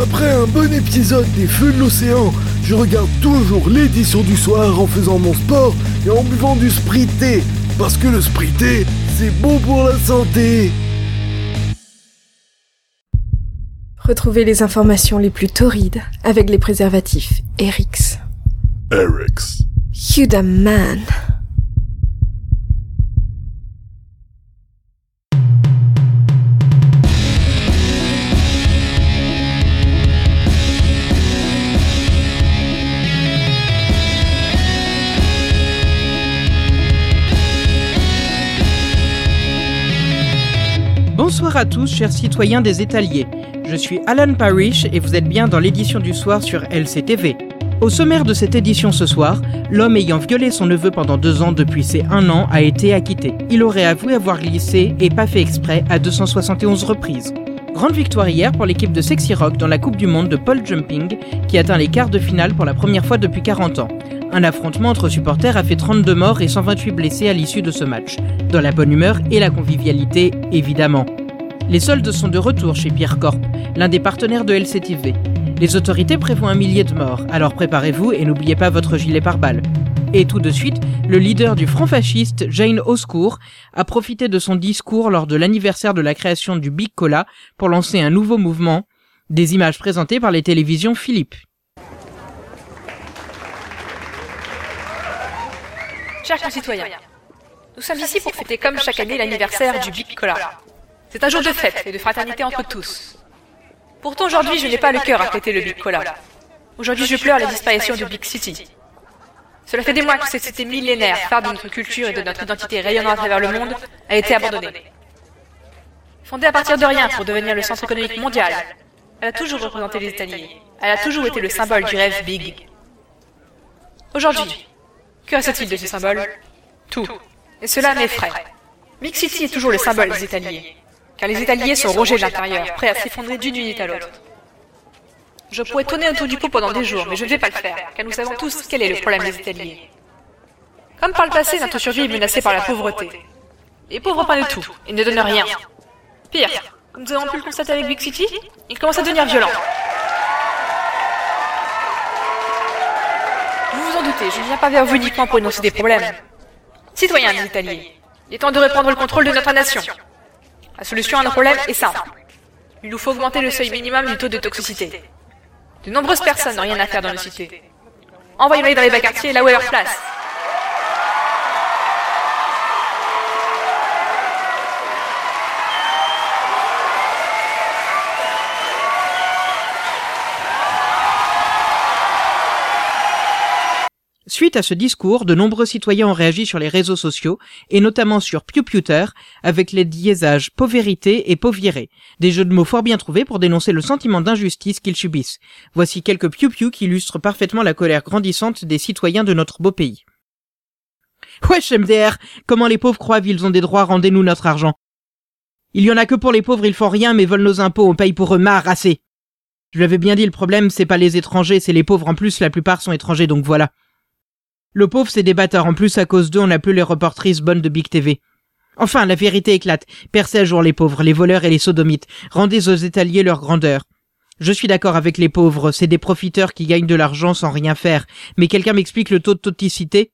Après un bon épisode des Feux de l'Océan, je regarde toujours l'édition du soir en faisant mon sport et en buvant du sprité. Parce que le sprité, c'est bon pour la santé. Retrouvez les informations les plus torrides avec les préservatifs Erix. Erix. You the man. Bonsoir à tous, chers citoyens des étaliers. Je suis Alan Parrish et vous êtes bien dans l'édition du soir sur LCTV. Au sommaire de cette édition ce soir, l'homme ayant violé son neveu pendant deux ans depuis ses un an a été acquitté. Il aurait avoué avoir glissé et pas fait exprès à 271 reprises. Grande victoire hier pour l'équipe de Sexy Rock dans la Coupe du Monde de pole jumping qui atteint les quarts de finale pour la première fois depuis 40 ans. Un affrontement entre supporters a fait 32 morts et 128 blessés à l'issue de ce match. Dans la bonne humeur et la convivialité, évidemment. Les soldes sont de retour chez Pierre Corp, l'un des partenaires de LCTV. Les autorités prévoient un millier de morts, alors préparez-vous et n'oubliez pas votre gilet pare-balles. Et tout de suite, le leader du front fasciste, Jane Oscourt, a profité de son discours lors de l'anniversaire de la création du Big Cola pour lancer un nouveau mouvement, des images présentées par les télévisions Philippe. Chers concitoyens, nous sommes ici pour fêter comme chaque année l'anniversaire du Big Cola. C'est un jour de fête et de fraternité entre tous. Pourtant aujourd'hui je n'ai pas le cœur à fêter le Big Cola. Aujourd'hui je pleure la disparition du Big City. Cela fait des mois que cette cité millénaire, phare de notre culture et de notre identité rayonnant à travers le monde, a été abandonnée. Fondée à partir de rien pour devenir le centre économique mondial, elle a toujours représenté les Italiens. Elle a toujours été le symbole du rêve big. Aujourd'hui, que reste-t-il de ce symbole? Tout. Et cela m'effraie. Big City est toujours le symbole des Italiens. Car les Italiens sont rongés de l'intérieur, prêts à s'effondrer d'une unité à l'autre. Je pourrais tourner autour du pot pendant des jours, mais je ne vais pas le faire, car nous savons tous quel est le problème des Italiens. Comme par le passé, notre survie est menacée par la pauvreté. Les pauvres prennent tout, et ne donnent rien. Pire, comme nous avons pu le constater avec Big City, ils commencent à devenir violents. Vous vous en doutez, je ne viens pas vers vous uniquement pour énoncer des problèmes. Citoyens des Italiens, il est temps de reprendre le contrôle de notre nation. La solution à nos problèmes est simple. Il nous faut augmenter le seuil minimum du taux de toxicité. De nombreuses personnes n'ont rien à faire dans nos cités. Envoyez-les dans les bas quartiers, là où est leur place. Suite à ce discours, de nombreux citoyens ont réagi sur les réseaux sociaux, et notamment sur PewPewter, avec les diésages pauvérité et pauviré, des jeux de mots fort bien trouvés pour dénoncer le sentiment d'injustice qu'ils subissent. Voici quelques PewPew qui illustrent parfaitement la colère grandissante des citoyens de notre beau pays. Wesh MDR, comment les pauvres croient qu'ils ont des droits, rendez-nous notre argent. Il y en a que pour les pauvres, ils font rien mais volent nos impôts, on paye pour eux, marre, assez. Je l'avais bien dit, le problème c'est pas les étrangers, c'est les pauvres en plus, la plupart sont étrangers donc voilà. Le pauvre, c'est des bâtards. En plus, à cause d'eux, on n'a plus les reportrices bonnes de Big TV. Enfin, la vérité éclate. Percez à jour les pauvres, les voleurs et les sodomites. Rendez aux étaliers leur grandeur. Je suis d'accord avec les pauvres, c'est des profiteurs qui gagnent de l'argent sans rien faire. Mais quelqu'un m'explique le taux de toxicité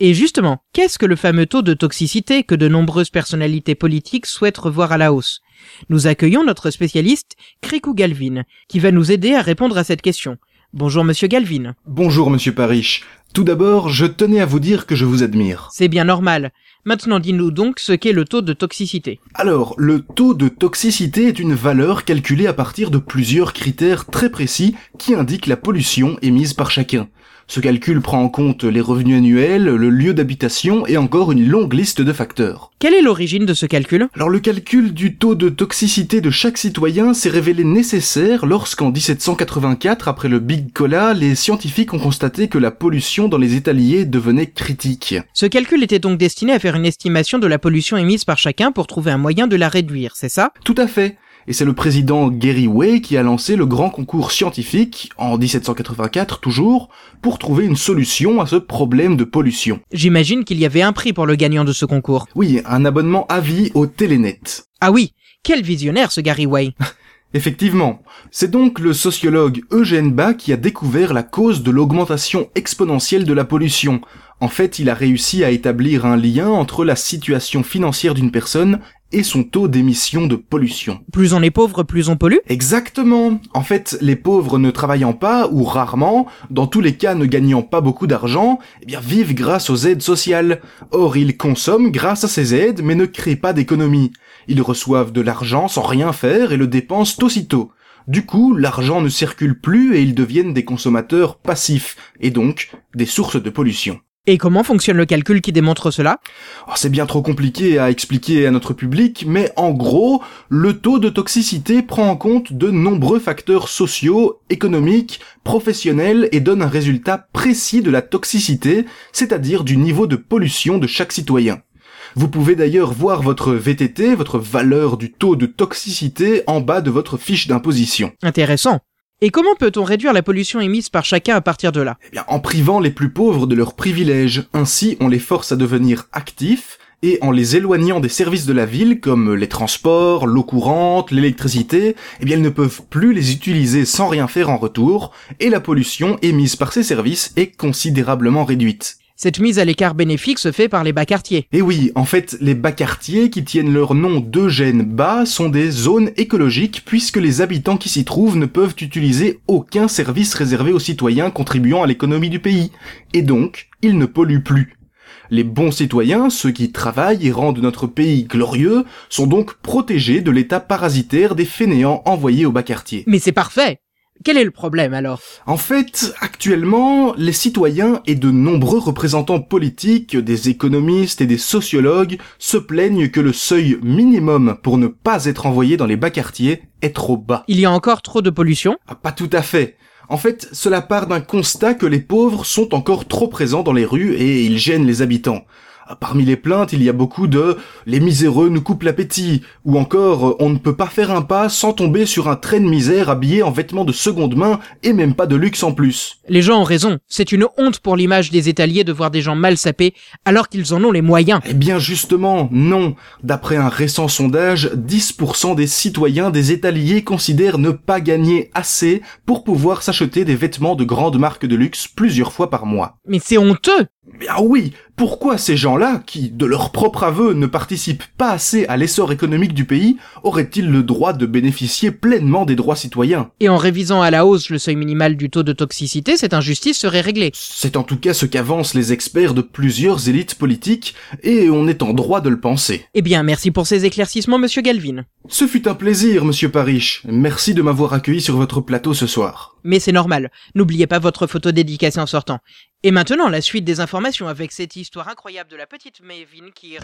Et justement, qu'est-ce que le fameux taux de toxicité que de nombreuses personnalités politiques souhaitent revoir à la hausse? Nous accueillons notre spécialiste, Krikou Galvin, qui va nous aider à répondre à cette question. Bonjour monsieur Galvin. Bonjour monsieur Parrish. Tout d'abord, je tenais à vous dire que je vous admire. C'est bien normal. Maintenant, dis-nous donc ce qu'est le taux de toxicité. Alors, le taux de toxicité est une valeur calculée à partir de plusieurs critères très précis qui indiquent la pollution émise par chacun. Ce calcul prend en compte les revenus annuels, le lieu d'habitation et encore une longue liste de facteurs. Quelle est l'origine de ce calcul? Alors le calcul du taux de toxicité de chaque citoyen s'est révélé nécessaire lorsqu'en 1784, après le Big Cola, les scientifiques ont constaté que la pollution dans les étaliers devenait critique. Ce calcul était donc destiné à faire une estimation de la pollution émise par chacun pour trouver un moyen de la réduire, c'est ça? Tout à fait et c'est le président Gary Way qui a lancé le grand concours scientifique, en 1784 toujours, pour trouver une solution à ce problème de pollution. J'imagine qu'il y avait un prix pour le gagnant de ce concours. Oui, un abonnement à vie au Télénet. Ah oui, quel visionnaire ce Gary Way Effectivement. C'est donc le sociologue Eugène Bas qui a découvert la cause de l'augmentation exponentielle de la pollution. En fait, il a réussi à établir un lien entre la situation financière d'une personne et son taux d'émission de pollution. Plus on est pauvre, plus on pollue Exactement. En fait, les pauvres ne travaillant pas, ou rarement, dans tous les cas ne gagnant pas beaucoup d'argent, eh bien vivent grâce aux aides sociales. Or, ils consomment grâce à ces aides, mais ne créent pas d'économie. Ils reçoivent de l'argent sans rien faire et le dépensent aussitôt. Du coup, l'argent ne circule plus et ils deviennent des consommateurs passifs, et donc des sources de pollution. Et comment fonctionne le calcul qui démontre cela? Oh, C'est bien trop compliqué à expliquer à notre public, mais en gros, le taux de toxicité prend en compte de nombreux facteurs sociaux, économiques, professionnels et donne un résultat précis de la toxicité, c'est-à-dire du niveau de pollution de chaque citoyen. Vous pouvez d'ailleurs voir votre VTT, votre valeur du taux de toxicité, en bas de votre fiche d'imposition. Intéressant. Et comment peut-on réduire la pollution émise par chacun à partir de là? Eh bien, en privant les plus pauvres de leurs privilèges. Ainsi, on les force à devenir actifs, et en les éloignant des services de la ville comme les transports, l'eau courante, l'électricité, eh bien elles ne peuvent plus les utiliser sans rien faire en retour, et la pollution émise par ces services est considérablement réduite. Cette mise à l'écart bénéfique se fait par les bas quartiers. Et oui, en fait, les bas quartiers qui tiennent leur nom d'Eugène Bas sont des zones écologiques puisque les habitants qui s'y trouvent ne peuvent utiliser aucun service réservé aux citoyens contribuant à l'économie du pays. Et donc, ils ne polluent plus. Les bons citoyens, ceux qui travaillent et rendent notre pays glorieux, sont donc protégés de l'état parasitaire des fainéants envoyés au bas quartier. Mais c'est parfait quel est le problème alors? En fait, actuellement, les citoyens et de nombreux représentants politiques, des économistes et des sociologues se plaignent que le seuil minimum pour ne pas être envoyé dans les bas quartiers est trop bas. Il y a encore trop de pollution? Ah, Pas tout à fait. En fait, cela part d'un constat que les pauvres sont encore trop présents dans les rues et ils gênent les habitants. Parmi les plaintes, il y a beaucoup de les miséreux nous coupent l'appétit, ou encore on ne peut pas faire un pas sans tomber sur un train de misère habillé en vêtements de seconde main et même pas de luxe en plus. Les gens ont raison, c'est une honte pour l'image des étaliers de voir des gens mal sapés alors qu'ils en ont les moyens. Eh bien justement, non. D'après un récent sondage, 10% des citoyens des étaliers considèrent ne pas gagner assez pour pouvoir s'acheter des vêtements de grandes marques de luxe plusieurs fois par mois. Mais c'est honteux ah oui, pourquoi ces gens-là, qui, de leur propre aveu, ne participent pas assez à l'essor économique du pays, auraient-ils le droit de bénéficier pleinement des droits citoyens? Et en révisant à la hausse le seuil minimal du taux de toxicité, cette injustice serait réglée. C'est en tout cas ce qu'avancent les experts de plusieurs élites politiques, et on est en droit de le penser. Eh bien, merci pour ces éclaircissements, monsieur Galvin. Ce fut un plaisir, monsieur Parish. Merci de m'avoir accueilli sur votre plateau ce soir. Mais c'est normal. N'oubliez pas votre photo dédicacée en sortant. Et maintenant, la suite des informations avec cette histoire incroyable de la petite Maven qui...